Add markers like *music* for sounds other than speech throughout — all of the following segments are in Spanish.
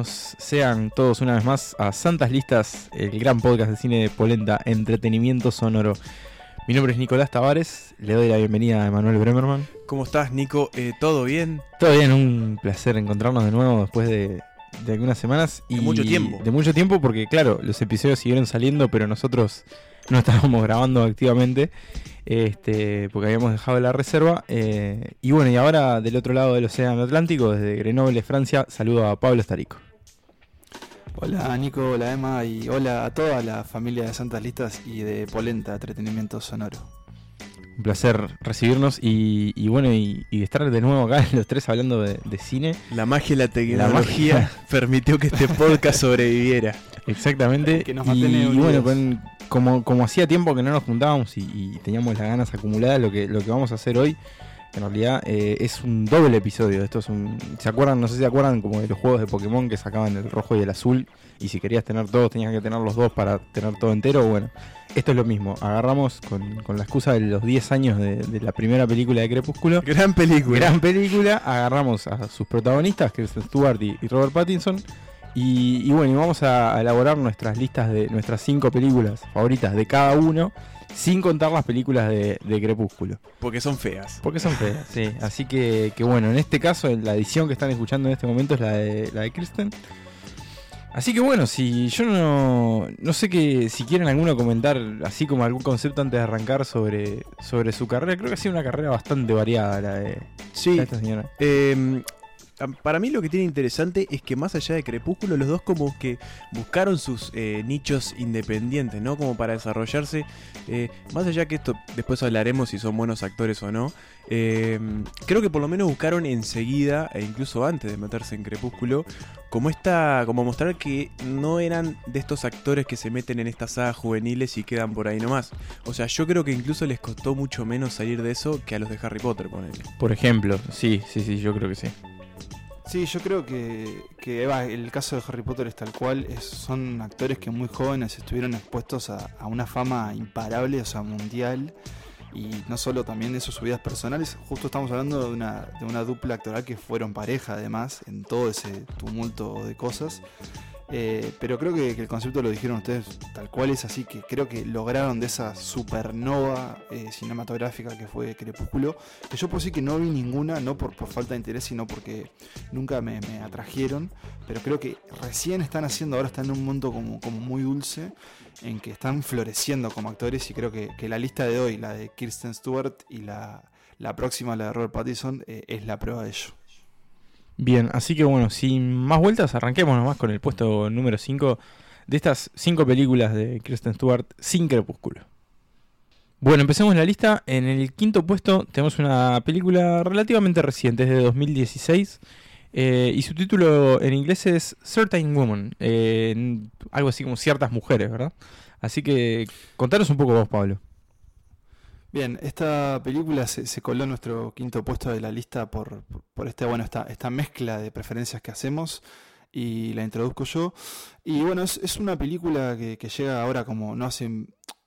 bienvenidos sean todos una vez más a Santas Listas, el gran podcast de cine de Polenta, entretenimiento sonoro. Mi nombre es Nicolás Tavares, le doy la bienvenida a Emanuel Bremerman. ¿Cómo estás, Nico? Eh, ¿Todo bien? Todo bien, un placer encontrarnos de nuevo después de, de algunas semanas. De mucho tiempo. De mucho tiempo porque, claro, los episodios siguieron saliendo, pero nosotros no estábamos grabando activamente este, porque habíamos dejado la reserva. eh, y bueno, y ahora del otro lado del Océano Atlántico, desde Grenoble, Francia, saludo a Pablo Estarico. Hola Nico, hola Emma y hola a toda la familia de Santas Listas y de Polenta Entretenimiento Sonoro. Un placer recibirnos y, y bueno, y, y estar de nuevo acá *laughs* los tres hablando de, de cine. La magia y la La tecnología magia. *laughs* permitió que este podcast *laughs* sobreviviera. Exactamente. Que nos y, bueno, con- como, como hacía tiempo que no nos juntábamos y, y teníamos las ganas acumuladas, lo que, lo que vamos a hacer hoy, en realidad eh, es un doble episodio. Esto es un. ¿Se acuerdan? No sé si se acuerdan como de los juegos de Pokémon que sacaban el rojo y el azul. Y si querías tener todos, tenías que tener los dos para tener todo entero. Bueno, esto es lo mismo. Agarramos con, con la excusa de los 10 años de, de la primera película de Crepúsculo. Gran película. Gran película, agarramos a sus protagonistas, Kristen Stewart y, y Robert Pattinson. Y, y bueno, y vamos a, a elaborar nuestras listas de nuestras cinco películas favoritas de cada uno, sin contar las películas de, de Crepúsculo. Porque son feas. Porque son feas, *laughs* sí. Así que, que bueno, en este caso, la edición que están escuchando en este momento es la de, la de Kristen. Así que bueno, si yo no, no sé que si quieren alguno comentar así como algún concepto antes de arrancar sobre, sobre su carrera, creo que ha sido una carrera bastante variada la de, Sí. de esta señora. eh, para mí lo que tiene interesante es que más allá de Crepúsculo, los dos como que buscaron sus eh, nichos independientes, ¿no? Como para desarrollarse. eh, más allá que esto, después hablaremos si son buenos actores o no. eh, creo que por lo menos buscaron enseguida, e incluso antes de meterse en Crepúsculo, como esta. como mostrar que no eran de estos actores que se meten en estas sagas juveniles y quedan por ahí nomás. O sea, yo creo que incluso les costó mucho menos salir de eso que a los de Harry Potter. Por ejemplo, sí, sí, sí, yo creo que sí. Sí, yo creo que, que Eva, el caso de Harry Potter es tal cual, son actores que muy jóvenes estuvieron expuestos a, a una fama imparable, o sea, mundial, y no solo también eso, sus vidas personales, justo estamos hablando de una, de una dupla actoral que fueron pareja además, en todo ese tumulto de cosas. Eh, pero creo que, el concepto lo dijeron ustedes tal cual es así, que creo que lograron de esa supernova eh, cinematográfica que fue Crepúsculo, que yo por sí que no vi ninguna, no por, falta de interés, sino porque nunca me, atrajeron, pero creo que recién están haciendo, ahora están en un mundo como, muy dulce, en que están floreciendo como actores y creo que, la lista de hoy, la de Kirsten Stewart y la, la próxima, la de Robert Pattinson, eh, es la prueba de ello. Bien, así que bueno, sin más vueltas, arranquemos nomás con el puesto número 5 de estas 5 películas de Kristen Stewart sin Crepúsculo. Bueno, empecemos la lista. En el quinto puesto tenemos una película relativamente reciente, es de 2016. eh, y su título en inglés es Certain Woman. eh, algo así como ciertas mujeres, ¿verdad? Así que contanos un poco vos, Pablo. Bien, esta película se, se coló en nuestro quinto puesto de la lista por, por, este, bueno, esta, esta mezcla de preferencias que hacemos y la introduzco yo. Y bueno, es, es una película que, llega ahora como no hace,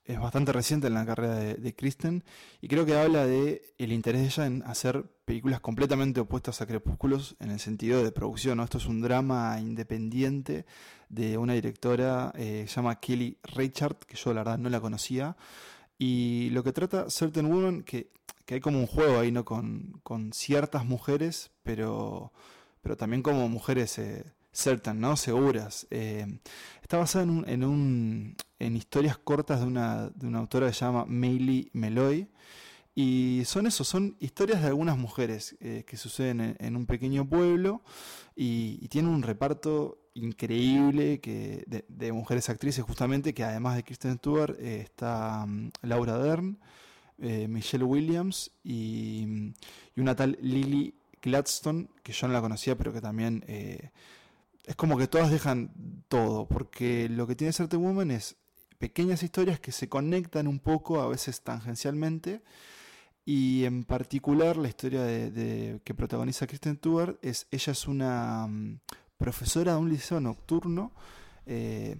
es bastante reciente en la carrera de, Kristen y creo que habla de el interés de ella en hacer películas completamente opuestas a Crepúsculos en el sentido de producción. ¿no? Esto es un drama independiente de una directora eh, se llama Kelly Reichardt, que yo la verdad no la conocía. Y lo que trata Certain Woman, que, que hay como un juego ahí, ¿no? Con, con ciertas mujeres, pero, pero también como mujeres eh, certain, ¿no? Seguras. Eh, está basada en, un, en, un, en historias cortas de una, de una autora que se llama Meili Meloy. Y son eso, son historias de algunas mujeres eh, que suceden en, en un pequeño pueblo y, y tienen un reparto increíble que, de, mujeres actrices justamente, que además de Kristen Stewart eh, está mm, Laura Dern, eh, Michelle Williams y, mm, y una tal Lily Gladstone, que yo no la conocía, pero que también eh, es como que todas dejan todo, porque lo que tiene Certain Woman es pequeñas historias que se conectan un poco, a veces tangencialmente, y en particular la historia de, de- que protagoniza Kristen Stewart es, ella es una mm, profesora de un liceo nocturno, eh,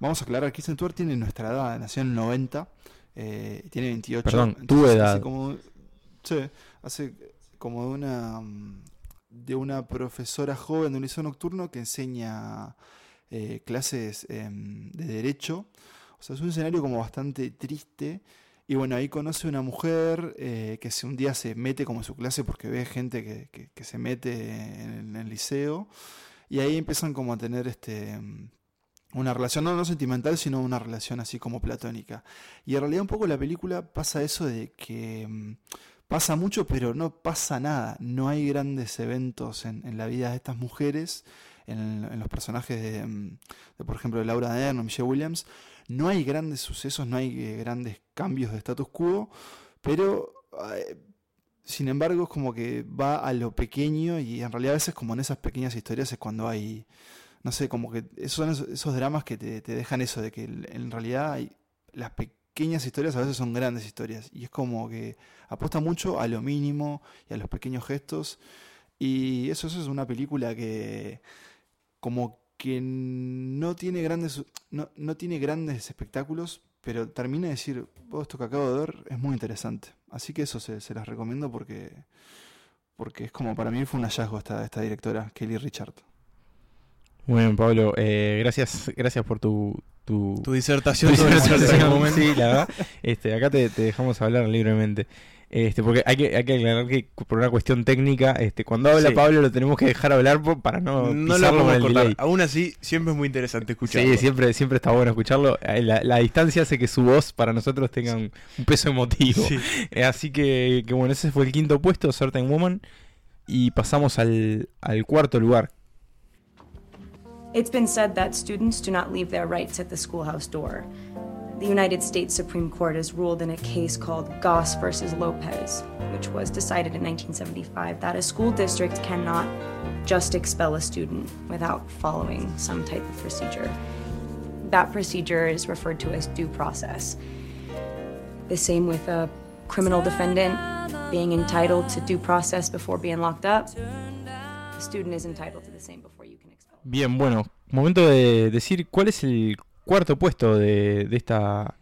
vamos a aclarar, Kristen Stewart tiene nuestra edad, nació en el 90, eh, tiene 28. Perdón, tu edad. Hace como, sí, hace como de una... de una profesora joven de un liceo nocturno que enseña eh, clases em, de derecho. O sea, es un escenario como bastante triste. Y bueno, ahí conoce una mujer eh, que un día se mete como en su clase porque ve gente que, que, se mete en, el liceo. Y ahí empiezan como a tener este em, una relación no, no sentimental, sino una relación así como platónica. Y en realidad un poco la película pasa eso de que em, pasa mucho, pero no pasa nada. No hay grandes eventos en, en la vida de estas mujeres en, los personajes mm, de, por ejemplo, de Laura Dern o Michelle Williams, no hay grandes sucesos, no hay eh, grandes cambios de status quo, pero eh, sin embargo es como que va a lo pequeño y en realidad a veces como en esas pequeñas historias es cuando hay, no sé, como que son esos, dramas que te, dejan eso, de que en realidad hay, las pequeñas historias a veces son grandes historias y es como que apuesta mucho a lo mínimo y a los pequeños gestos y eso, eso es una película que como que no tiene grandes, no, no tiene grandes espectáculos, pero termina de decir, oh, esto que acabo de ver es muy interesante. Así que eso se, se las recomiendo porque, porque es como para mí fue un hallazgo esta, esta directora, Kelly Richard. Bueno, Pablo, eh, gracias, gracias por tu, tu, disertación. Sí, la verdad. *laughs* Este, acá te, te dejamos hablar libremente. Este, porque hay que, hay que aclarar que por una cuestión técnica, este, cuando habla Pablo lo tenemos que dejar hablar para no, no pisarlo lo con el Aún así, siempre es muy interesante escucharlo. Sí, siempre, siempre está bueno escucharlo. Eh, la, distancia hace que su voz para nosotros tenga un, peso emotivo. Eh, así que, que, bueno, ese fue el quinto puesto, Certain Woman. Y pasamos al, al cuarto lugar. It's been said that students do not leave their rights at the schoolhouse door. The United States Supreme Court has ruled in a case called Goss versus Lopez, which was decided in 1975, that a school district cannot just expel a student without following some type of procedure. That procedure is referred to as due process. The same with a criminal defendant being entitled to due process before being locked up. The student is entitled to the same before you can expel. Bien, bueno, momento de decir cuál es el cuarto puesto de, esta,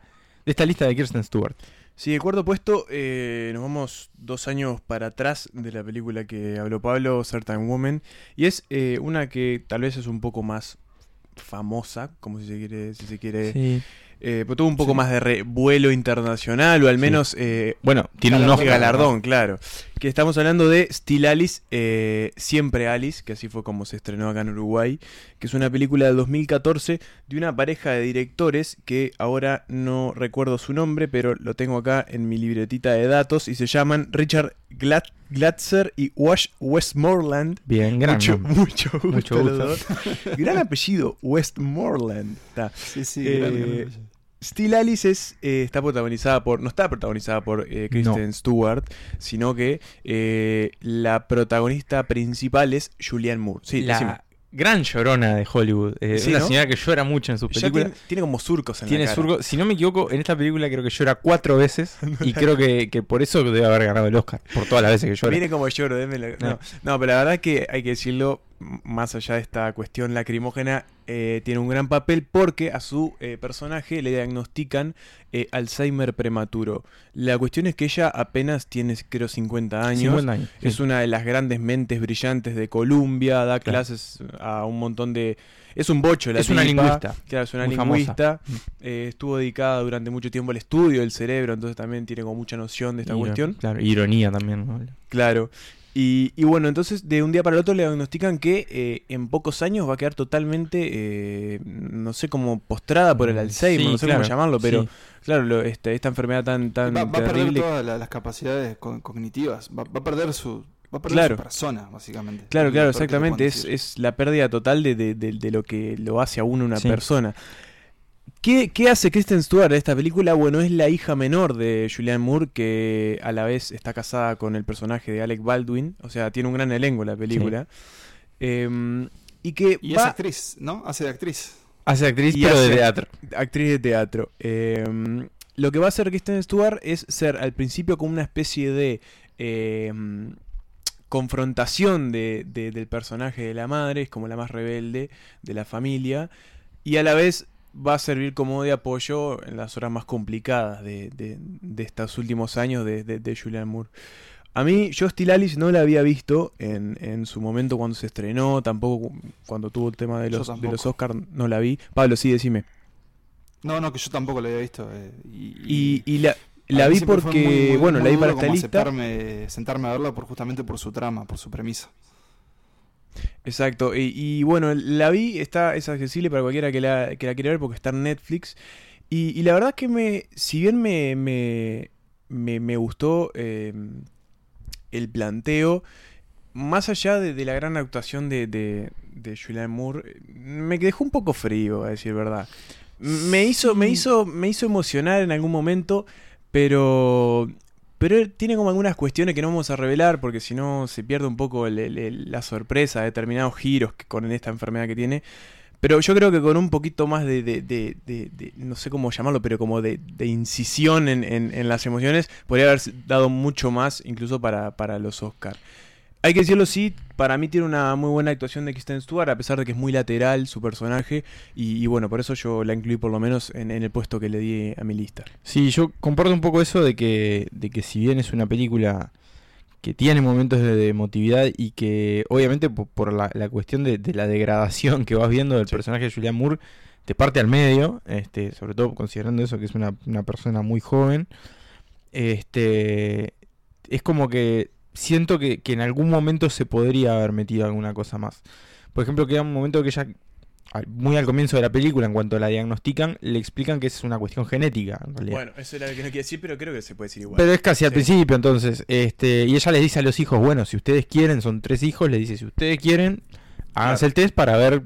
de esta lista de Kirsten Stewart. Sí, el cuarto puesto, eh, nos vamos dos años para atrás de la película que habló Pablo, Certain Woman, y es eh, una que tal vez es un poco más famosa, como si se quiere, si se quiere eh, pues tuvo un poco más de revuelo internacional, o al menos. Eh, bueno, tiene un galardón, claro. Que estamos hablando de Still Alice, eh, Siempre Alice, que así fue como se estrenó acá en Uruguay, que es una película del 2014 de una pareja de directores que ahora no recuerdo su nombre, pero lo tengo acá en mi libretita de datos y se llaman Richard Glatzer y Wash Westmoreland. Bien, gran mucho, mucho gusto. Mucho gran apellido, Westmoreland. Sí, sí, gran Still Alice eh, está protagonizada por. No está protagonizada por eh, Kristen Stewart, sino que eh, la protagonista principal es Julianne Moore. Sí, la gran llorona de Hollywood. Es una señora que llora mucho en sus películas. Tiene, como surcos en la cara. Si no me equivoco, en esta película creo que llora cuatro veces. *laughs* y creo que, por eso debe haber ganado el Oscar. Por todas las veces que llora. Viene como lloro, no. no, pero la verdad que hay que decirlo más allá de esta cuestión lacrimógena, eh, tiene un gran papel porque a su eh, personaje le diagnostican eh, Alzheimer prematuro. La cuestión es que ella apenas tiene, creo, 50 años. es una de las grandes mentes brillantes de Columbia, da clases a un montón de... Es un bocho la Es una lingüista. Claro, es una lingüista. Mm. estuvo dedicada durante mucho tiempo al estudio del cerebro, entonces también tiene como mucha noción de esta cuestión. Claro, ironía también. Claro. Y, bueno, entonces de un día para el otro le diagnostican que eh, en pocos años va a quedar totalmente, eh, no sé, como postrada por el mm, Alzheimer, no sé cómo llamarlo, pero claro, este, esta enfermedad tan, tan va, va a perder todas las capacidades cognitivas, va, a perder su... Va a perder su persona, básicamente. Claro, claro, exactamente. Es, es, la pérdida total de, de, de, lo que lo hace a uno una persona. ¿Qué, hace Kristen Stewart en esta película? Bueno, es la hija menor de Julianne Moore, que a la vez está casada con el personaje de Alec Baldwin. O sea, tiene un gran elenco la película. Em, y que es actriz, ¿no? Hace de actriz. Hace de actriz, pero de teatro. Actriz de teatro. Em, lo que va a hacer Kristen Stewart es ser al principio como una especie de em, confrontación del personaje de la madre, es como la más rebelde de la familia, y a la vez va a servir como de apoyo en las horas más complicadas de, de, estos últimos años de, de, Julianne Moore. A mí, yo Alice no la había visto en, en su momento cuando se estrenó, tampoco cuando tuvo el tema de los, de los Oscars no la vi. Pablo, sí, decime. No, no, que yo tampoco lo había visto. eh, y, Y, y la, la vi porque, muy- muy- bueno, la vi para esta lista. sentarme a verla por, justamente por su trama, por su premisa. Exacto, y, y bueno, la vi, está, es accesible para cualquiera que la, que la quiera ver porque está en Netflix. Y, y la verdad que me, si bien me, me, me, me gustó eh, el planteo, más allá de, de la gran actuación de, de, de Julianne Moore, me dejó un poco frío, a decir verdad. Me hizo, me hizo, me hizo emocionar en algún momento, pero pero tiene como algunas cuestiones que no vamos a revelar porque si no se pierde un poco el- la sorpresa de determinados giros que con esta enfermedad que tiene. Pero yo creo que con un poquito más de, no sé cómo llamarlo, pero como de, incisión en las emociones, podría haber dado mucho más incluso para, para los Oscars. Hay que decirlo, sí, para mí tiene una muy buena actuación de Kristen Stewart, a pesar de que es muy lateral su personaje, y, y bueno, por eso yo la incluí por lo menos en, en el puesto que le di a mi lista. Sí, yo comparto un poco eso de que, de que si bien es una película que tiene momentos de, emotividad y que obviamente po- por, la, la cuestión de, de la degradación que vas viendo del Sí. personaje de Julian Moore, te parte al medio, este, sobre todo considerando eso que es una, una persona muy joven, este, es como que siento que, que en algún momento se podría haber metido alguna cosa más. Por ejemplo, queda un momento que ella, al- muy al comienzo de la película, en cuanto la diagnostican, le explican que es una cuestión genética, en realidad. Bueno, eso era lo que no quería decir, pero creo que se puede decir igual. Pero es casi al Sí. principio, entonces, este, y ella les dice a los hijos, bueno, si ustedes quieren, son tres hijos, les dice, si ustedes quieren, háganse Claro. el test para ver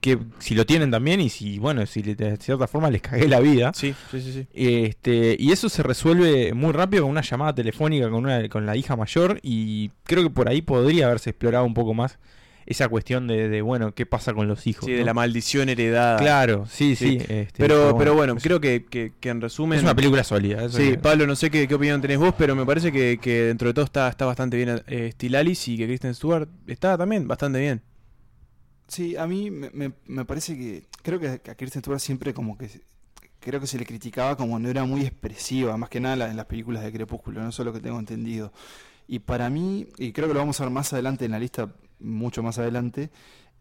que, si lo tienen también y si, bueno, si de cierta forma les cagué la vida. Sí, sí, sí, sí. Este, y eso se resuelve muy rápido con una llamada telefónica con, una, con la hija mayor y creo que por ahí podría haberse explorado un poco más esa cuestión de, de, bueno, qué pasa con los hijos. Sí, de la maldición heredada. Claro, sí, sí. Sí. este, Pero, pero bueno, es- creo que, que, que en resumen. es una película sólida. Sí, que- Pablo, no sé qué, qué opinión tenés vos, pero me parece que, que dentro de todo está, está bastante bien eh, Steel Alice y que Kristen Stewart está también bastante bien. Sí, a mí me, me- me parece que. Creo que a Kirsten Stewart siempre como que. Creo que se le criticaba como no era muy expresiva, más que nada en la- en las películas de Crepúsculo, no solo que tengo entendido. Y para mí, y creo que lo vamos a ver más adelante en la lista, mucho más adelante,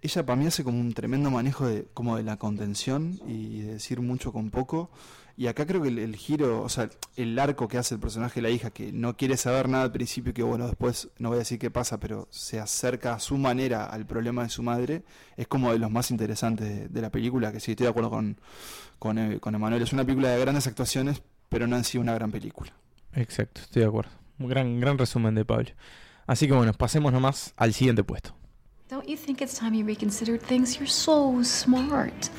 ella para mí hace como un tremendo manejo de, como de la contención y de decir mucho con poco. Y acá creo que el, el giro, o sea, el arco que hace el personaje de la hija, que no quiere saber nada al principio, y que bueno, después no voy a decir qué pasa, pero se acerca a su manera al problema de su madre, es como de los más interesantes de, de la película, que sí, estoy de acuerdo con, con, eh, con Emanuel. Es una película de grandes actuaciones, pero no en sí una gran película. Exacto, estoy de acuerdo. Un gran, gran resumen de Pablo. Así que bueno, pasemos nomás al siguiente puesto. Don't you think it's time you reconsidered things? You're so smart.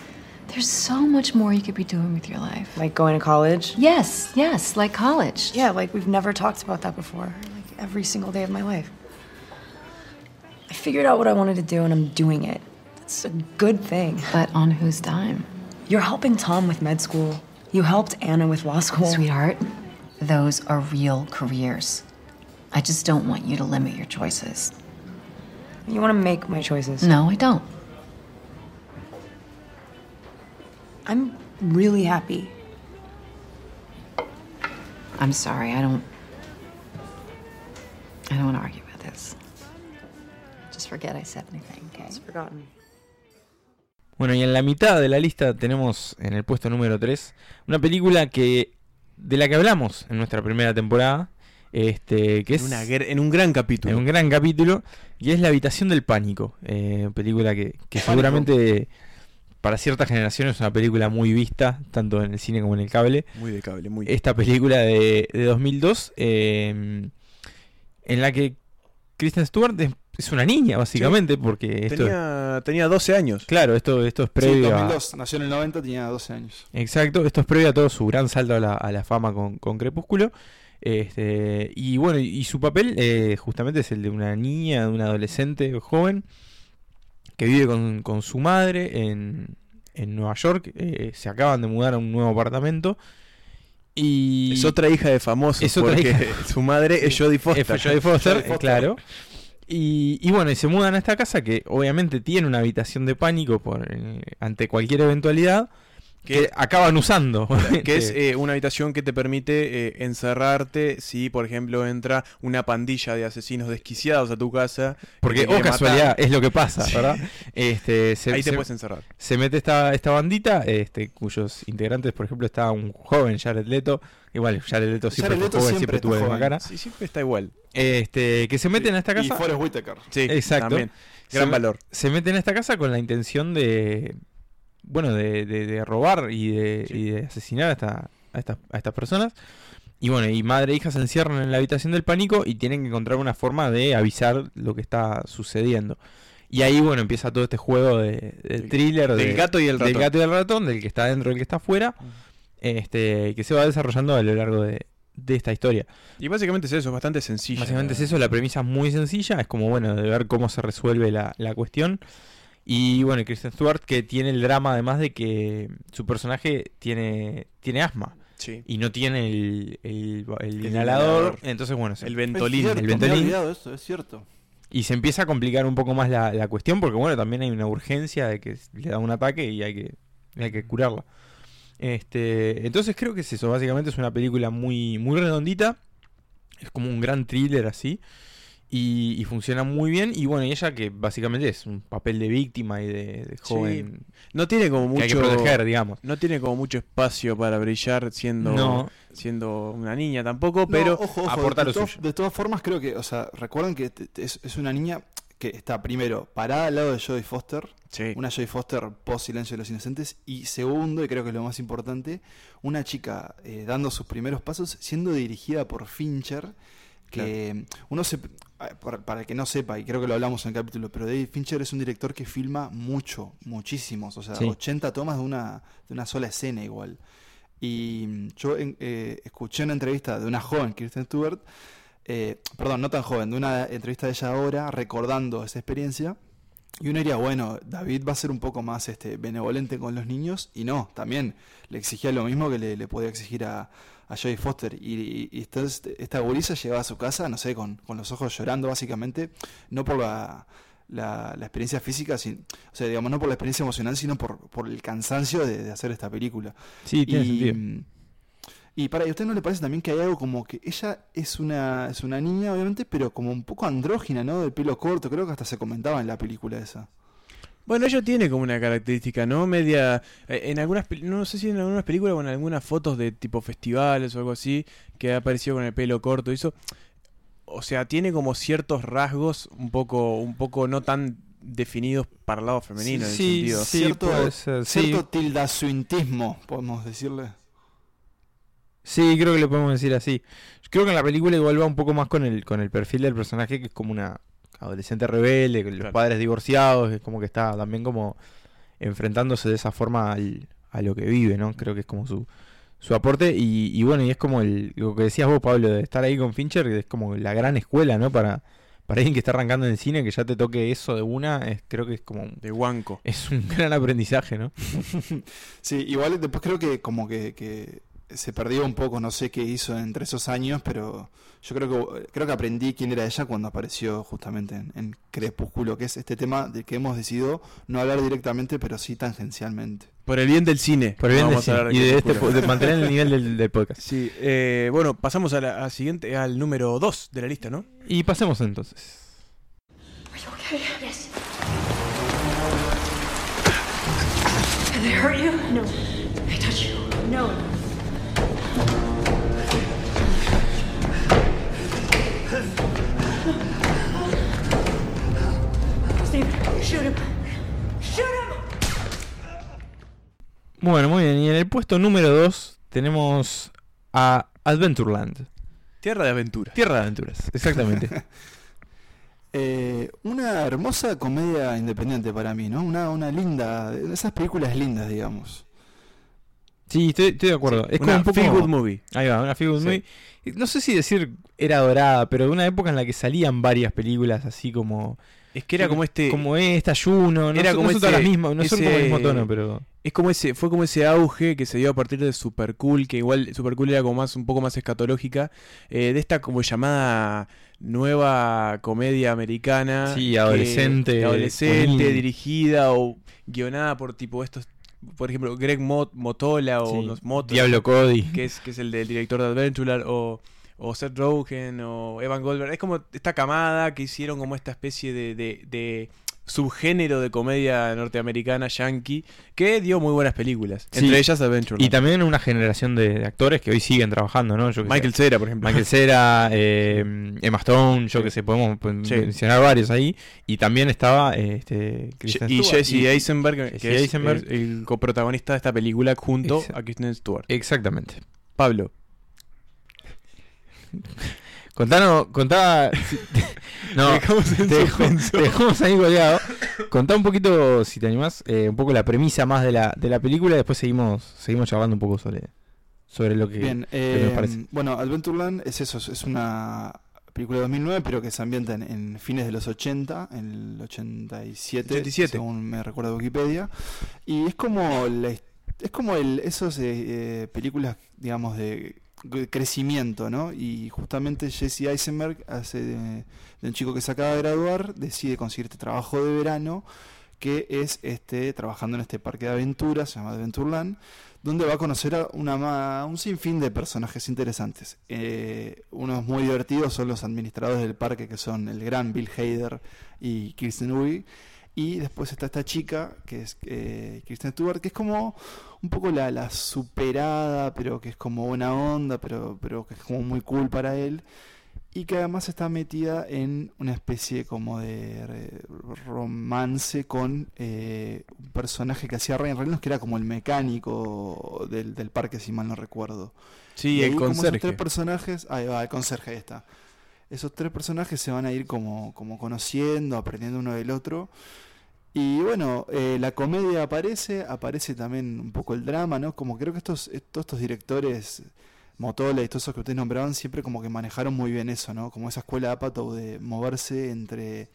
There's so much more you could be doing with your life. Like going to college? Yes, yes, like college. Yeah, like we've never talked about that before. Like every single day of my life. I figured out what I wanted to do and I'm doing it. It's a good thing. But on whose dime? You're helping Tom with med school. You helped Anna with law school. Sweetheart, those are real careers. I just don't want you to limit your choices. You want to make my choices. No, I don't. I'm really happy. I'm sorry, I don't. I don't want to argue about this. Just forget I said anything, okay? It's forgotten. Bueno, y en la mitad de la lista tenemos en el puesto número 3 una película que de la que hablamos en nuestra primera temporada, este, que es En, una en un gran capítulo. en un gran capítulo, y es La habitación del pánico, eh, película que, que seguramente para ciertas generaciones es una película muy vista, tanto en el cine como en el cable. Muy de cable, muy. Esta película de, de 2002, eh, en la que Kristen Stewart es, es una niña, básicamente, porque esto, tenía, tenía 12 años. claro, esto, esto es Sí, previo a, 2002, nació en el 90, tenía 12 años. Exacto, esto es previo a todo su gran salto a la, a la fama con, con Crepúsculo. Este, y bueno, y, y su papel eh, justamente es el de una niña, de una adolescente joven que vive con, con su madre en, en Nueva York. eh, se acaban de mudar a un nuevo apartamento. Y Es otra hija de famosos. Es otra porque hija. *laughs* su madre es Jodie Foster. F. Jodie Foster, Jodie Foster. claro. Y, y bueno, y se mudan a esta casa que obviamente tiene una habitación de pánico por, eh, ante cualquier eventualidad. Que acaban usando. *laughs* Que es eh, una habitación que te permite eh, encerrarte si, por ejemplo, entra una pandilla de asesinos desquiciados a tu casa. que porque, oh casualidad, matar. es lo que pasa, Sí. ¿verdad? Este, *laughs* se, Ahí te se- puedes encerrar. se mete esta, esta bandita, este, cuyos integrantes, por ejemplo, está un joven Jared Leto. Igual, Jared Leto siempre Jared fue Leto joven, siempre siempre está tuvo la cara. Sí, siempre está igual. Este, que se meten a esta Y casa. Forrest Whitaker. Sí, Exacto. también. Gran valor. se meten a esta casa con la intención de bueno de, de- de robar y de, Sí. y de asesinar a, esta- a, estas, a estas personas y bueno y madre e hija se encierran en la habitación del pánico y tienen que encontrar una forma de avisar lo que está sucediendo y ahí bueno empieza todo este juego de, del Del- thriller Del de- gato y el del ratón. gato y el ratón del que está dentro y el que está afuera este que se va desarrollando a lo largo de, de esta historia Y básicamente es eso, es bastante sencillo. Básicamente es eso, la premisa es muy sencilla, es como bueno, de ver cómo se resuelve la, la cuestión. Y bueno, Kristen Stewart que tiene el drama además de que su personaje tiene, tiene asma Sí. y no tiene el, el- el El inhalador, inhalador. entonces bueno, se- El Es ventolín. cierto, el me Ventolin. olvidado eso, es cierto. y se empieza a complicar un poco más la, la cuestión porque bueno, también hay una urgencia de que le da un ataque y hay que, hay que curarla. Este, entonces creo que es eso, básicamente es una película muy, muy redondita, es como un gran thriller así, y, y funciona muy bien, y bueno, y ella que básicamente es un papel de víctima y de, de Sí, joven No tiene como que hay que mucho. proteger, digamos. No tiene como mucho espacio para brillar siendo, No, siendo una niña tampoco, No, pero ojo, ojo, aporta de, lo to- suyo. de todas formas creo que, o sea, recuerden que es, es una niña que está primero parada al lado de Jodie Foster, sí. una Jodie Foster post Silencio de los Inocentes, y segundo, y creo que es lo más importante, una chica eh, dando sus primeros pasos siendo dirigida por Fincher, que uno se... Para, el que no sepa, y creo que lo hablamos en el capítulo, pero David Fincher es un director que filma mucho, muchísimos, o sea, Sí. 80 tomas de una, de una sola escena igual. Y mm, yo eh, escuché una entrevista de una joven, Kristen Stewart, eh, perdón, no tan joven, de una entrevista de ella ahora, recordando esa experiencia. Y uno diría, bueno, David va a ser un poco más este, benevolente con los niños, y no, también le exigía lo mismo que le, le podía exigir a, a Jodie Foster. Y, y- y entonces esta gurisa llegaba a su casa, no sé, con, con los ojos llorando, básicamente, no por la, la, la experiencia física, sin- o sea, digamos, no por la experiencia emocional, sino por, por el cansancio de, de hacer esta película. sí, tiene y, sentido. Y para, ¿y a usted no le parece también que hay algo como que ella es una, es una niña, obviamente, pero como un poco andrógina, ¿no? De pelo corto, creo que hasta se comentaba en la película esa. Bueno, ella tiene como una característica, ¿no? Media. eh, En algunas. No sé si en algunas películas o en algunas fotos de tipo festivales o algo así, que ha aparecido con el pelo corto y eso. O sea, tiene como ciertos rasgos un poco, un poco no tan definidos para el lado femenino en ese sí, sentido. sí, Cierto- puede ser, sí. Cierto tildasuintismo, podemos decirle. Sí, creo que le podemos decir así. Creo que en la película igual va un poco más con el, con el perfil del personaje, que es como una adolescente rebelde, con los Claro. padres divorciados, es como que está también como enfrentándose de esa forma al- a lo que vive, ¿no? Creo que es como su, su aporte. Y, y bueno, y es como el, lo que decías vos, Pablo, de estar ahí con Fincher, que es como la gran escuela, ¿no? Para, para alguien que está arrancando en el cine, que ya te toque eso de una, es, creo que es como un- De Wanko. es un gran aprendizaje, ¿no? *laughs* Sí, igual después creo que como que, que se perdió un poco, no sé qué hizo entre esos años, pero yo creo que creo que aprendí quién era ella cuando apareció justamente en, en Crepúsculo, que es este tema de que hemos decidido no hablar directamente, pero sí tangencialmente. Por el bien del cine. Por el bien del cine, y de, este, de mantener el nivel del, del podcast. Sí, eh, bueno, pasamos a la, a siguiente, al número 2 de la lista, ¿no? Y pasemos entonces. Are Bueno, muy bien. Y en el puesto número 2 tenemos a Adventureland. Tierra de aventura. Tierra de aventuras, exactamente. *laughs* Eh, una hermosa comedia independiente para mí, ¿no? Una, una linda, esas películas lindas, digamos. Sí, estoy, estoy de acuerdo. es como Una un poco... feel good movie. Ahí va, una feel good Sí. movie. No sé si decir era dorada, pero de una época en la que salían varias películas así como... Es que era como este. Como esta, Juno, no, Era son- como no son todas ese- las mismas, no son como el mismo tono, pero... Es como ese, fue como ese auge que se dio a partir de Super Cool, que igual Super Cool era como más, un poco más escatológica, eh, de esta como llamada nueva comedia americana. Sí, que- adolescente, adolescente, dirigida o guionada por tipo estos por ejemplo, Greg Mot Motola o Sí. los Motos, Diablo Cody. que es, que es el del director de Adventurer, o, o Seth Rogen, o Evan Goldberg. Es como esta camada que hicieron como esta especie de, de- de subgénero de comedia norteamericana, yankee, que dio muy buenas películas. Sí. Entre ellas Adventure. Y también una generación de, de actores que hoy siguen trabajando, ¿no? Yo que sé, Michael Cera, por ejemplo. Michael Cera, *laughs* eh, Emma Stone, yo que sé, podemos Sí. mencionar varios ahí. Y también estaba eh, este, Kristen y Stewart. Jesse Eisenberg, que Jesse es, Eisenberg. el coprotagonista de esta película junto Exacto. a Kristen Stewart. Exactamente. Pablo. Contanos, contá. si- *laughs* no, Dejamos en te dejamos, suspenso. te dejamos ahí colgado. Contá un poquito, si te animás, eh, un poco la premisa más de la, de la película y después seguimos, seguimos charlando un poco sobre, sobre lo que, Bien, lo que nos eh, parece. bueno, Adventureland es eso, es una película de 2009, pero que se ambienta en, en fines de los 80, en el 87, 87. según me recuerda Wikipedia. Y es como la es como el, esos eh, películas, digamos, de de crecimiento, ¿no? Y justamente Jesse Eisenberg hace de, un chico que se acaba de graduar, decide conseguir este trabajo de verano, que es este trabajando en este parque de aventuras, se llama Adventureland, donde va a conocer a una, un sinfín de personajes interesantes. Eh, unos muy divertidos son los administradores del parque, que son el gran Bill Hader y Kirsten Wiig. Y después está esta chica, que es eh, Kristen Stewart, que es como un poco la, la superada, pero que es como buena onda, pero, pero que es como muy cool para él. Y que además está metida en una especie como de romance con eh, un personaje que hacía Ryan Reynolds, que era como el mecánico del, del parque, si mal no recuerdo. Sí, Y el como esos conserje. tres personajes, ahí va, el conserje, ahí está. Esos tres personajes se van a ir como, como conociendo, aprendiendo uno del otro. Y bueno, eh, la comedia aparece, aparece también un poco el drama, ¿no? Como creo que estos, eh, todos estos directores, Motola y todos esos que ustedes nombraban, siempre como que manejaron muy bien eso, ¿no? Como esa escuela Apatow de moverse entre,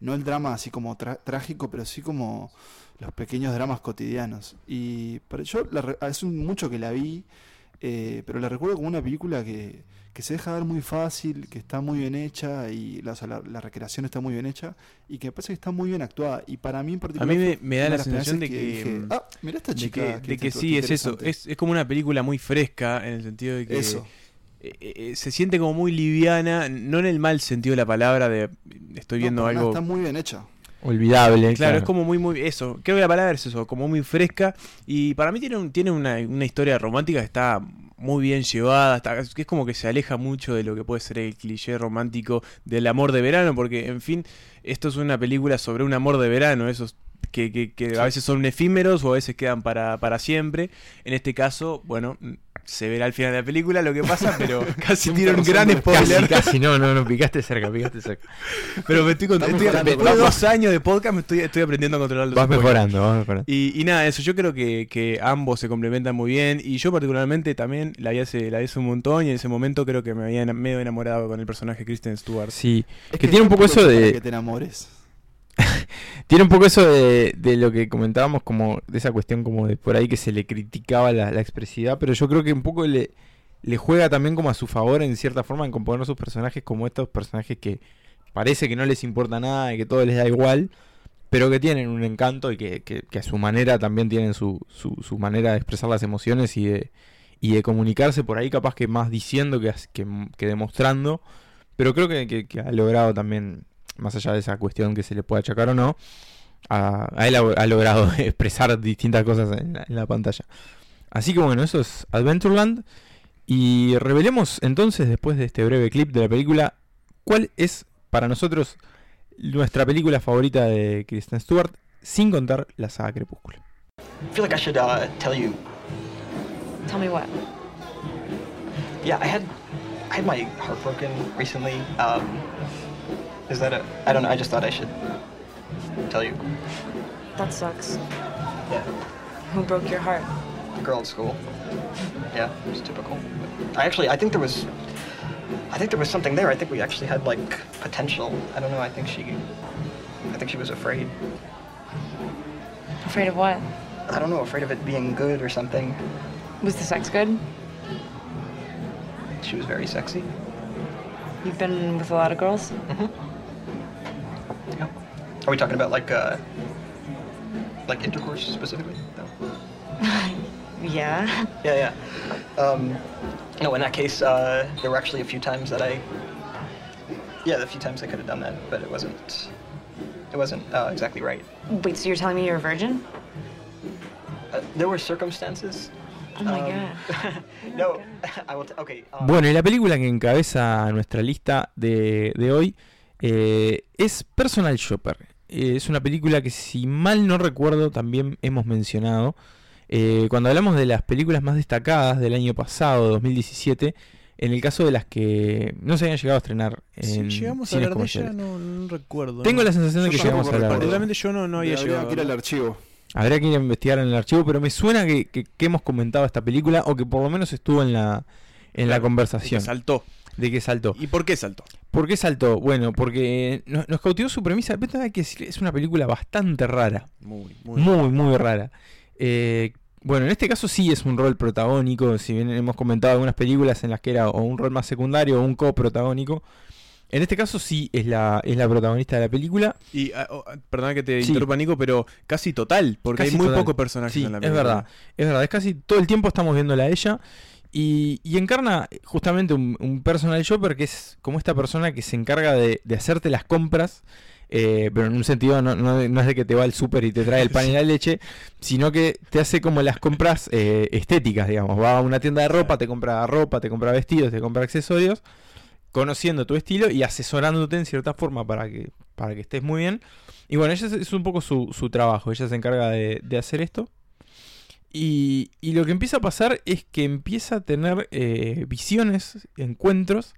no el drama así como trágico, pero sí como los pequeños dramas cotidianos. Y pero yo la hace mucho que la vi, eh, pero la recuerdo como una película que, que se deja ver muy fácil, que está muy bien hecha y la, la, la recreación está muy bien hecha y que me parece que está muy bien actuada. Y para mí en A particular. mí me, da la sensación de que, dije, ah, mira esta de chica. que, de que sí, es eso. interesante". Es, es como una película muy fresca en el sentido de que Eso. eh, eh, se siente como muy liviana, no en el mal sentido de la palabra de estoy viendo algo está muy bien hecha. Olvidable. Claro, es como muy, muy, eso, creo que la palabra es eso, como muy fresca y para mí tiene, un- tiene una, una historia romántica que está muy bien llevada, está- que es como que se aleja mucho de lo que puede ser el cliché romántico del amor de verano, porque en fin, esto es una película sobre un amor de verano, esos que, que, que a veces son efímeros o a veces quedan para, para siempre. En este caso, bueno, se verá al final de la película lo que pasa, pero *laughs* casi tiro un gran spoiler. Casi, casi, no, no, no, picaste cerca, picaste cerca. *laughs* Pero me estoy, con- Está estoy- mejorando, después de dos años de podcast me estoy, estoy aprendiendo a controlar los Vas spoilers. mejorando, vas mejorando. Y, y nada, eso, yo creo que, que ambos se complementan muy bien. Y yo particularmente también la vi hace, la vi hace un montón y en ese momento creo que me había medio enamorado con el personaje Kristen Stewart. Sí, Es que tiene un poco eso de- que te enamores. *laughs* Tiene un poco eso de, lo que comentábamos, como de esa cuestión como de por ahí que se le criticaba la, expresividad, pero yo creo que un poco le, juega también como a su favor en cierta forma en componer sus personajes como estos personajes que parece que no les importa nada y que todo les da igual, pero que tienen un encanto y que, a su manera también tienen su, su, manera de expresar las emociones y de, y de comunicarse por ahí capaz que más diciendo que, demostrando, pero creo que ha logrado también, más allá de esa cuestión que se le puede achacar o no, a, a él ha, ha logrado *laughs* expresar distintas cosas en la, en la pantalla. Así que bueno, eso es Adventureland. Y revelemos entonces, después de este breve clip de la película, cuál es para nosotros nuestra película favorita de Kristen Stewart, sin contar la saga Crepúsculo. I feel like I should uh, tell you. Tell me what? Yeah, I had I had my heart broken recently. Um, is that a? I don't know. I just thought I should tell you. That sucks. Yeah, Who broke your heart? the girl at school. Yeah, it's typical. I actually I think there was. I think there was something there. I think we actually had like potential. I don't know. I think she. I think she was afraid. Afraid of what? I don't know. Afraid of it being good or something. Was the sex good? She was very sexy. You've been with a lot of girls? Yeah. Are we talking about like uh, like intercourse specifically? No. *laughs* Yeah. Yeah, yeah. Um, no, in that case, uh, there were actually a few times that I. Yeah, a few times I could have done that, but it wasn't. It wasn't uh, exactly right. Wait, so you're telling me you're a virgin? Uh, there were circumstances. My god. *laughs* no, *laughs* I will. T- okay. Bueno, y la película que encabeza nuestra lista de, de hoy eh, es Personal Shopper. Eh, es una película que, si mal no recuerdo, también hemos mencionado. Eh, cuando hablamos de las películas más destacadas del año pasado, 2017, en el caso de las que no se habían llegado a estrenar en Si llegamos a hablar de ella, no, no recuerdo. Tengo ¿no? la sensación de que llegamos a hablar. de- Particularmente yo no, no había Habría llegado. que ir al archivo. Habría que ir a investigar en el archivo, pero me suena que, que- que hemos comentado esta película o que por lo menos estuvo en la, en la conversación saltó. De que saltó. ¿Y por qué saltó? ¿Por qué saltó? Bueno, porque nos, nos cautivó su premisa. Pero que es una película bastante rara. Muy, muy. Muy, muy rara. Eh, bueno, en este caso sí es un rol protagónico. Si bien hemos comentado algunas películas en las que era o un rol más secundario o un coprotagónico. En este caso sí es la, es la protagonista de la película. Y, ah, oh, ah, perdona que te Sí. interrumpa, Nico, pero casi total, porque Casi hay muy total. pocos personajes Sí, en la es película. verdad. Es verdad, es casi todo el tiempo estamos viéndola a ella. Y, y encarna justamente un, personal shopper que es como esta persona que se encarga de, hacerte las compras. eh, pero en un sentido no, es de que te va al súper y te trae el pan y la leche, sino que te hace como las compras eh, estéticas, digamos. Va a una tienda de ropa, te compra ropa, te compra vestidos, te compra accesorios, conociendo tu estilo y asesorándote en cierta forma para que, para que estés muy bien. Y bueno, ella es, un poco su, su trabajo, ella se encarga de hacer esto. Y, y lo que empieza a pasar es que empieza a tener eh, visiones, encuentros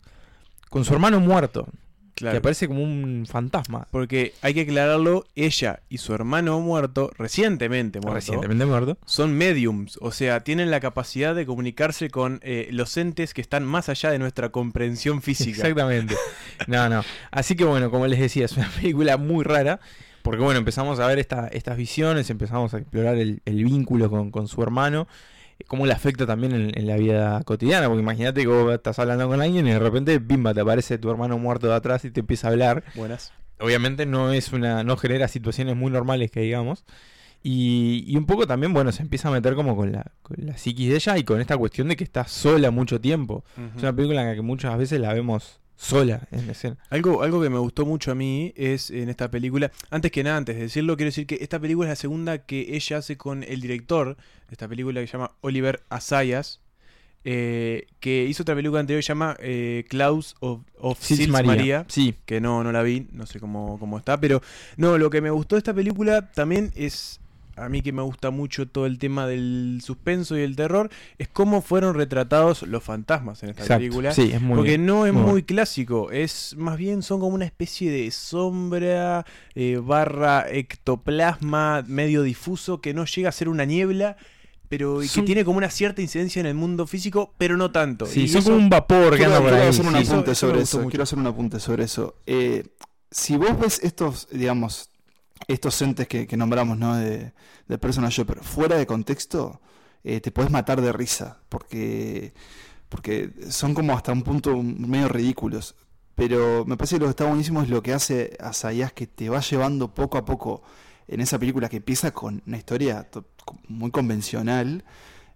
con su hermano muerto, Claro. que aparece como un fantasma. Porque hay que aclararlo, ella y su hermano muerto, recientemente muerto, Recientemente muerto. son mediums, o sea, tienen la capacidad de comunicarse con eh, los entes que están más allá de nuestra comprensión física. Exactamente. No, no. Así que bueno, como les decía, es una *laughs* película muy rara. Porque bueno, empezamos a ver esta- estas visiones, empezamos a explorar el, el vínculo con, con su hermano, eh, cómo le afecta también en, en la vida cotidiana. Porque imagínate que vos estás hablando con alguien y de repente, bimba, te aparece tu hermano muerto de atrás y te empieza a hablar. Buenas. obviamente no es una no genera situaciones muy normales que digamos y, y un poco también bueno se empieza a meter como con la, con la psiquis de ella y con esta cuestión de que está sola mucho tiempo es una película en la que muchas veces la vemos sola en escena Algo, algo que me gustó mucho a mí es en esta película, antes que nada, antes de decirlo, quiero decir que esta película es la segunda que ella hace con el director de esta película que se llama Oliver Asayas, eh, que hizo otra película anterior que se llama eh, Klaus of, of Sils Sils María. María, sí que no, no la vi, no sé cómo, cómo está, pero no, lo que me gustó de esta película también es, a mí que me gusta mucho todo el tema del suspenso y el terror, es cómo fueron retratados los fantasmas en esta exacto película. sí es muy Porque no es muy clásico, es más bien son como una especie de sombra eh, barra ectoplasma medio difuso que no llega a ser una niebla, pero y que Son- tiene como una cierta incidencia en el mundo físico, pero no tanto. sí Y son eso- como un vapor que Quiero, anda por quiero ahí hacer un sí. apunte eso sobre eso. Quiero hacer un apunte sobre eso. Eh, si vos ves estos, digamos, estos entes que, nombramos, ¿no? De, de Personal Shopper, fuera de contexto, eh, te puedes matar de risa. Porque, porque son como hasta un punto medio ridículos. Pero me parece que lo que está buenísimo es lo que hace Asayas que te va llevando poco a poco en esa película que empieza con una historia to- muy convencional.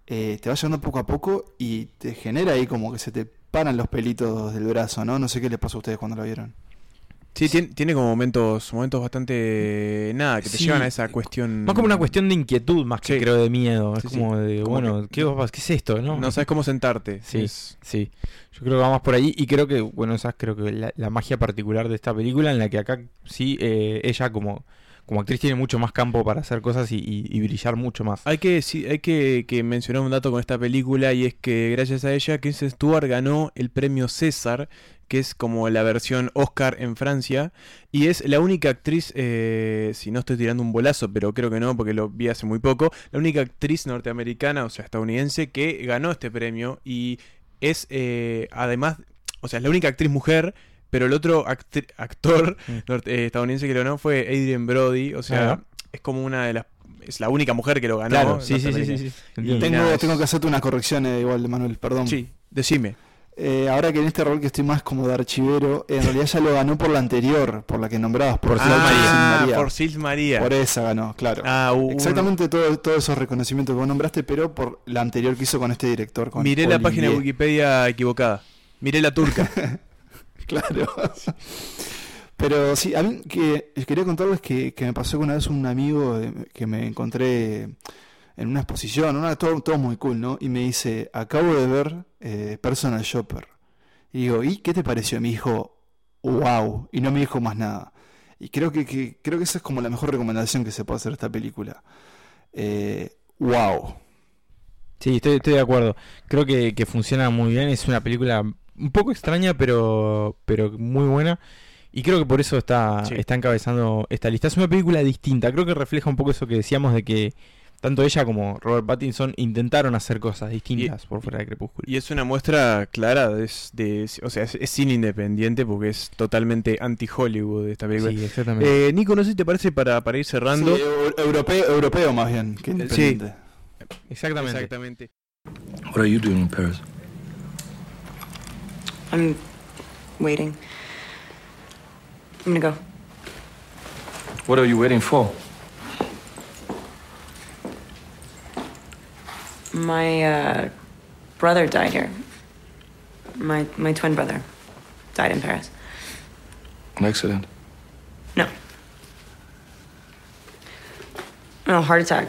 eh, te va llevando poco a poco y te genera ahí como que se te paran los pelitos del brazo, ¿no? No sé qué les pasó a ustedes cuando la vieron. Sí, tiene, tiene como momentos, momentos bastante nada, que te Sí, llevan a esa cuestión. más como una cuestión de inquietud más que Sí. creo de miedo es como de Como bueno que- ¿qué, ¿qué es esto no No sabes cómo sentarte. Sí, Es- sí. Yo creo que va más por ahí y creo que, bueno, esa es creo que la, la magia particular de esta película en la que acá sí, eh, ella como, como actriz tiene mucho más campo para hacer cosas y, brillar mucho más. Hay que, sí, hay que, que mencionar un dato con esta película y es que gracias a ella Kristen Stewart ganó el premio César, que es como la versión Oscar en Francia, y es la única actriz, eh, si no estoy tirando un bolazo, pero creo que no porque lo vi hace muy poco, la única actriz norteamericana, o sea, estadounidense, que ganó este premio y es eh, además, o sea, es la única actriz mujer. Pero el otro actor Mm. norte- eh, estadounidense que lo ganó fue Adrian Brody. O sea, es como una de las. Es la única mujer que lo ganó. claro, sí, sí, sí, sí. Tengo, tengo que hacerte una corrección eh, igual, Manuel, perdón. Sí, decime. Eh, ahora que en este rol que estoy más como de archivero, en realidad ya lo ganó por la anterior, por la que nombrabas, por, ah, María. por Sils María. Por esa ganó, claro. Ah, Exactamente todo- todos esos reconocimientos que vos nombraste, pero por la anterior que hizo con este director. Con Miré la página de Wikipedia equivocada. Miré la turca. *laughs* Claro. Pero sí, a mí que quería contarles que, que me pasó una vez un amigo eh, que me encontré en una exposición, una, todo, todo muy cool, ¿no? Y me dice, acabo de ver eh, Personal Shopper. Y digo, ¿y qué te pareció? Me dijo, wow. Y no me dijo más nada. Y creo que, creo que esa es como la mejor recomendación que se puede hacer esta película. Eh, wow. Sí, estoy, estoy de acuerdo. Creo que, que funciona muy bien. Es una película un poco extraña, pero, pero muy buena. Y creo que por eso está, Sí. está encabezando esta lista. Es una película distinta. Creo que refleja un poco eso que decíamos de que tanto ella como Robert Pattinson intentaron hacer cosas distintas por fuera de Crepúsculo. Y es una muestra clara de, de- o sea, es, es cine independiente porque es totalmente anti-Hollywood esta película. Sí, exactamente. Eh, Nico, no sé si te parece para, para ir cerrando. Sí, eu- europeo, europeo más bien que independiente. exactamente. Exactamente. What are you doing in Paris? I'm waiting. I'm gonna go. What are you waiting for? My uh, brother died here. My my twin brother died in Paris. An accident? No. No, heart attack.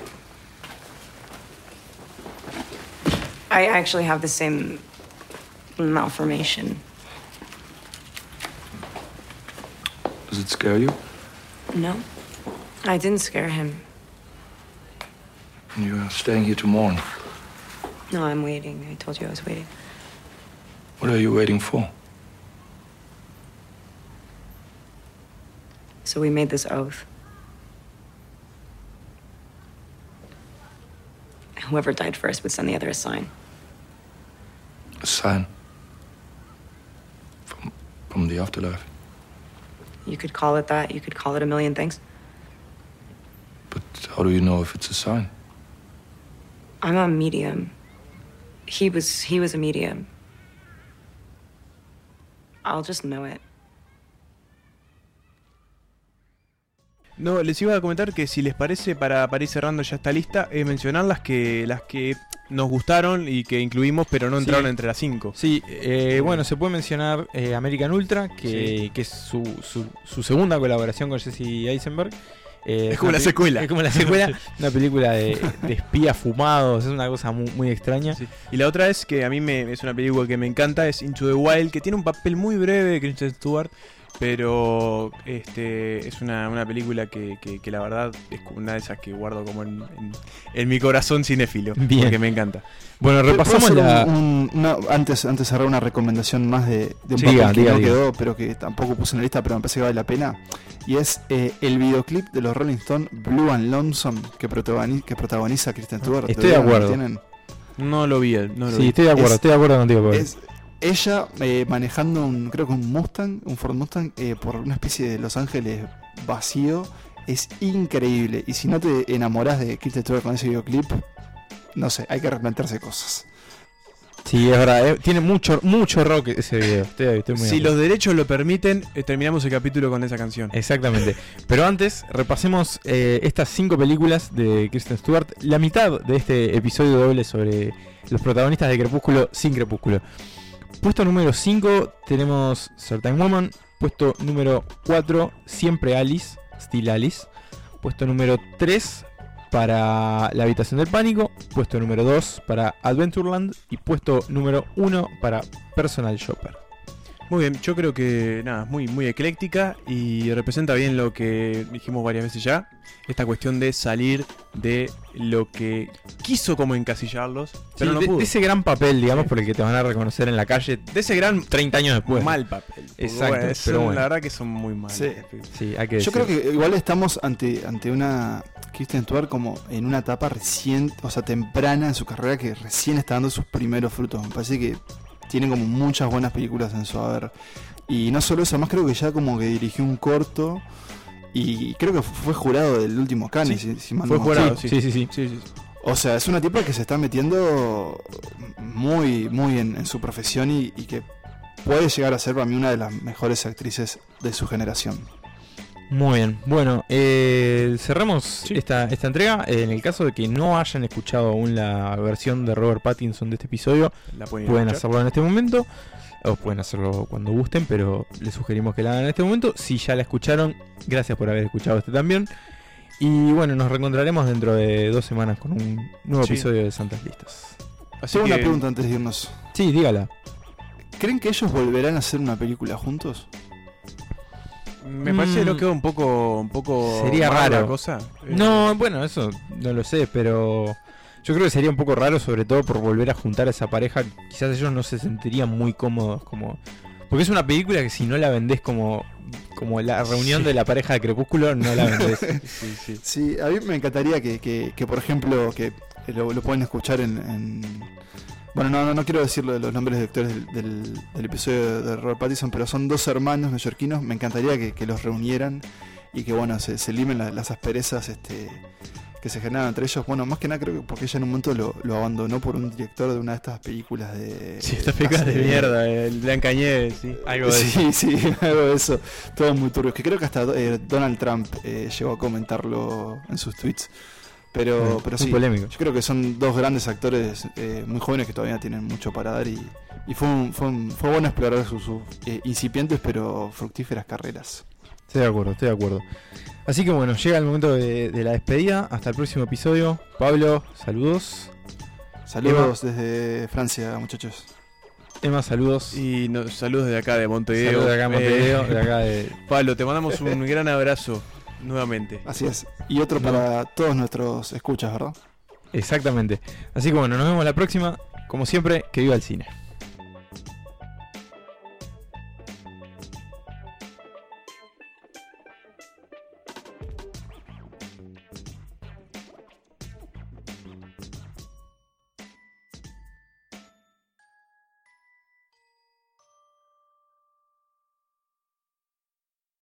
I actually have the same malformation. Does it scare you? No. I didn't scare him. And you're staying here to mourn. No, I'm waiting. I told you I was waiting. What are you waiting for? So we made this oath. Whoever died first would send the other a sign. A sign? From, the afterlife? You could call it that. You could call it a million things. But how do you know if it's a sign? I'm a medium. He was he was a medium. I'll just know it. No, les iba a comentar que si les parece, para, para ir cerrando ya esta lista, es mencionar las que, las que nos gustaron y que incluimos, pero no Sí. entraron entre las cinco. Sí, eh, bueno, se puede mencionar eh, American Ultra, que, que es su, su, su segunda colaboración con Jesse Eisenberg. Eh, Es como la secuela. Es como la secuela, *laughs* una película de, de espías fumados, es una cosa muy, muy extraña. Sí. Y la otra es que a mí me, es una película que me encanta, es Into the Wild, que tiene un papel muy breve de Kristen Stewart, pero este es una, una película que, que- que la verdad es una de esas que guardo como en, en- en mi corazón cinéfilo, Bien. porque me encanta. Bueno, ¿Puedo repasamos la... un- un- una- antes, antes de cerrar una recomendación más de, de un Sí, diga, que diga, no diga. quedó, pero que tampoco puse en la lista, pero me parece que vale la pena. Y es eh, el videoclip de los Rolling Stones Blue and Lonesome que, protagoni- que protagoniza Kristen Stewart. Estoy de ¿Lo acuerdo. No lo vi, no lo Sí, vi. estoy de acuerdo, Es- estoy de acuerdo contigo. Es ella eh, manejando un, creo que un Mustang, un Ford Mustang, eh, por una especie de Los Ángeles vacío. Es increíble. Y si no te enamoras de Kristen Stewart con ese videoclip, no sé, hay que replantearse cosas. Sí, es verdad, eh, tiene mucho, mucho rock ese video. Estoy, estoy muy de Si los derechos lo permiten, eh, terminamos el capítulo con esa canción. Exactamente. Pero antes, repasemos eh, estas cinco películas de Kristen Stewart. La mitad de este episodio doble sobre los protagonistas de Crepúsculo sin Crepúsculo. Puesto número 5 tenemos Certain Woman. Puesto número 4, Siempre Alice, Still Alice. Puesto número 3 para La Habitación del Pánico. Puesto número 2 para Adventureland. Y puesto número 1 para Personal Shopper. Muy bien, yo creo que nada, muy, muy ecléctica y representa bien lo que dijimos varias veces ya. Esta cuestión de salir de lo que quiso como encasillarlos, pero Sí, no de, pudo. de ese gran papel, digamos, por el que te van a reconocer en la calle De ese gran 30 años después. mal papel. Exacto, bueno, pero bueno. La verdad que son muy malos. Sí. Sí, hay que Yo decir. creo que igual estamos ante, ante una Kristen Stewart como en una etapa recién, o sea, temprana en su carrera que recién está dando sus primeros frutos. Me parece que tiene como muchas buenas películas en su haber. Y no solo eso, además creo que ya como que dirigió un corto y creo que fue jurado del último Cannes, Sí, si, si mal fue no- jurado, sí, sí. sí, sí, sí. Sí, sí. O sea, es una tipa que se está metiendo muy, muy en, en su profesión y, y que puede llegar a ser para mí una de las mejores actrices de su generación. Muy bien. Bueno, eh, cerramos esta, esta entrega. En el caso de que no hayan escuchado aún la versión de Robert Pattinson de este episodio, La pueden hacerlo en este momento. O pueden hacerlo cuando gusten, pero les sugerimos que la hagan en este momento. Si ya la escucharon, gracias por haber escuchado este también. Y bueno, nos reencontraremos dentro de dos semanas con un nuevo Sí. episodio de Santas Listas. Así Tengo que, una pregunta antes de irnos. Sí, dígala. ¿Creen que ellos volverán a hacer una película juntos? Me parece Mm. que quedó un poco, un poco Sería mal la raro. cosa. Eh, No, bueno, eso no lo sé, pero yo creo que sería un poco raro, sobre todo por volver a juntar a esa pareja. Quizás ellos no se sentirían muy cómodos, como. Porque es una película que si no la vendés como, como la reunión de la pareja de Crepúsculo, no la vendés. *laughs* sí, sí. Sí, a mí me encantaría que, que- que, por ejemplo, que lo, lo pueden escuchar en, en- Bueno, no, no, no quiero decir lo de los nombres de actores del, del- del episodio de Robert Pattinson, pero son dos hermanos neoyorquinos. Me encantaría que, que los reunieran y que, bueno, se, se limen la- las asperezas este, que se generan entre ellos. Bueno, más que nada creo que porque ella en un momento lo, lo abandonó por un director de una de estas películas de... Sí, estas películas de mierda, el Blancanieves, sí. Algo de eso. Sí, *laughs* sí, algo de eso. Todo muy turbio. Que creo que hasta eh, Donald Trump eh, llegó a comentarlo en sus tweets. Pero, pero sí, polémico. yo creo que son dos grandes actores eh, muy jóvenes que todavía tienen mucho para dar y, y fue, un- fue, un- fue bueno explorar sus, sus, eh, incipientes pero fructíferas carreras. Estoy de acuerdo, estoy de acuerdo. Así que bueno, llega el momento de, de la despedida. Hasta el próximo episodio. Pablo, saludos. Saludos desde Francia, muchachos. Emma, saludos. Y saludos de acá de Montevideo. Saludos de acá de Montevideo, Eh, de acá de. *laughs* Pablo, te mandamos un gran abrazo nuevamente. Así es. Y otro No. para todos nuestros escuchas, ¿verdad? Exactamente. Así que bueno, nos vemos la próxima. Como siempre, que viva el cine.